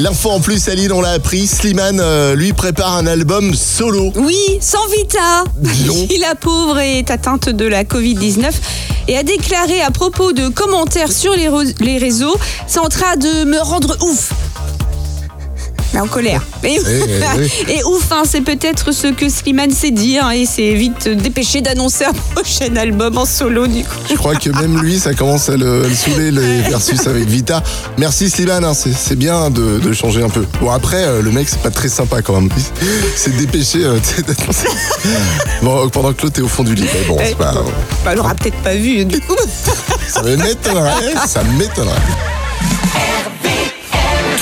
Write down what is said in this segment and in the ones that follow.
L'info en plus, Aline, on l'a appris, Slimane, euh, lui, prépare un album solo. Oui, sans Vita. Qui, la pauvre, est atteinte de la Covid-19 et a déclaré à propos de commentaires sur les réseaux C'est en train de me rendre ouf. En colère. Et, et ouf, hein, c'est peut-être ce que Slimane s'est dit hein, et s'est vite dépêché d'annoncer un prochain album en solo du coup. Je crois que même lui, ça commence à le, à le saouler, les versus avec Vita. Merci Slimane, hein, c'est c'est bien de, de changer un peu. Bon, après, euh, le mec, c'est pas très sympa quand même. Il s'est dépêché euh, d'annoncer. Bon, pendant que l'autre est au fond du lit. Mais bon, c'est pas. Bah, elle l'aura peut-être pas vu du coup. Ça m'étonnerait, ça m'étonnerait.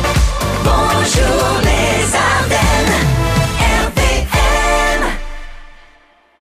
les Ardennes.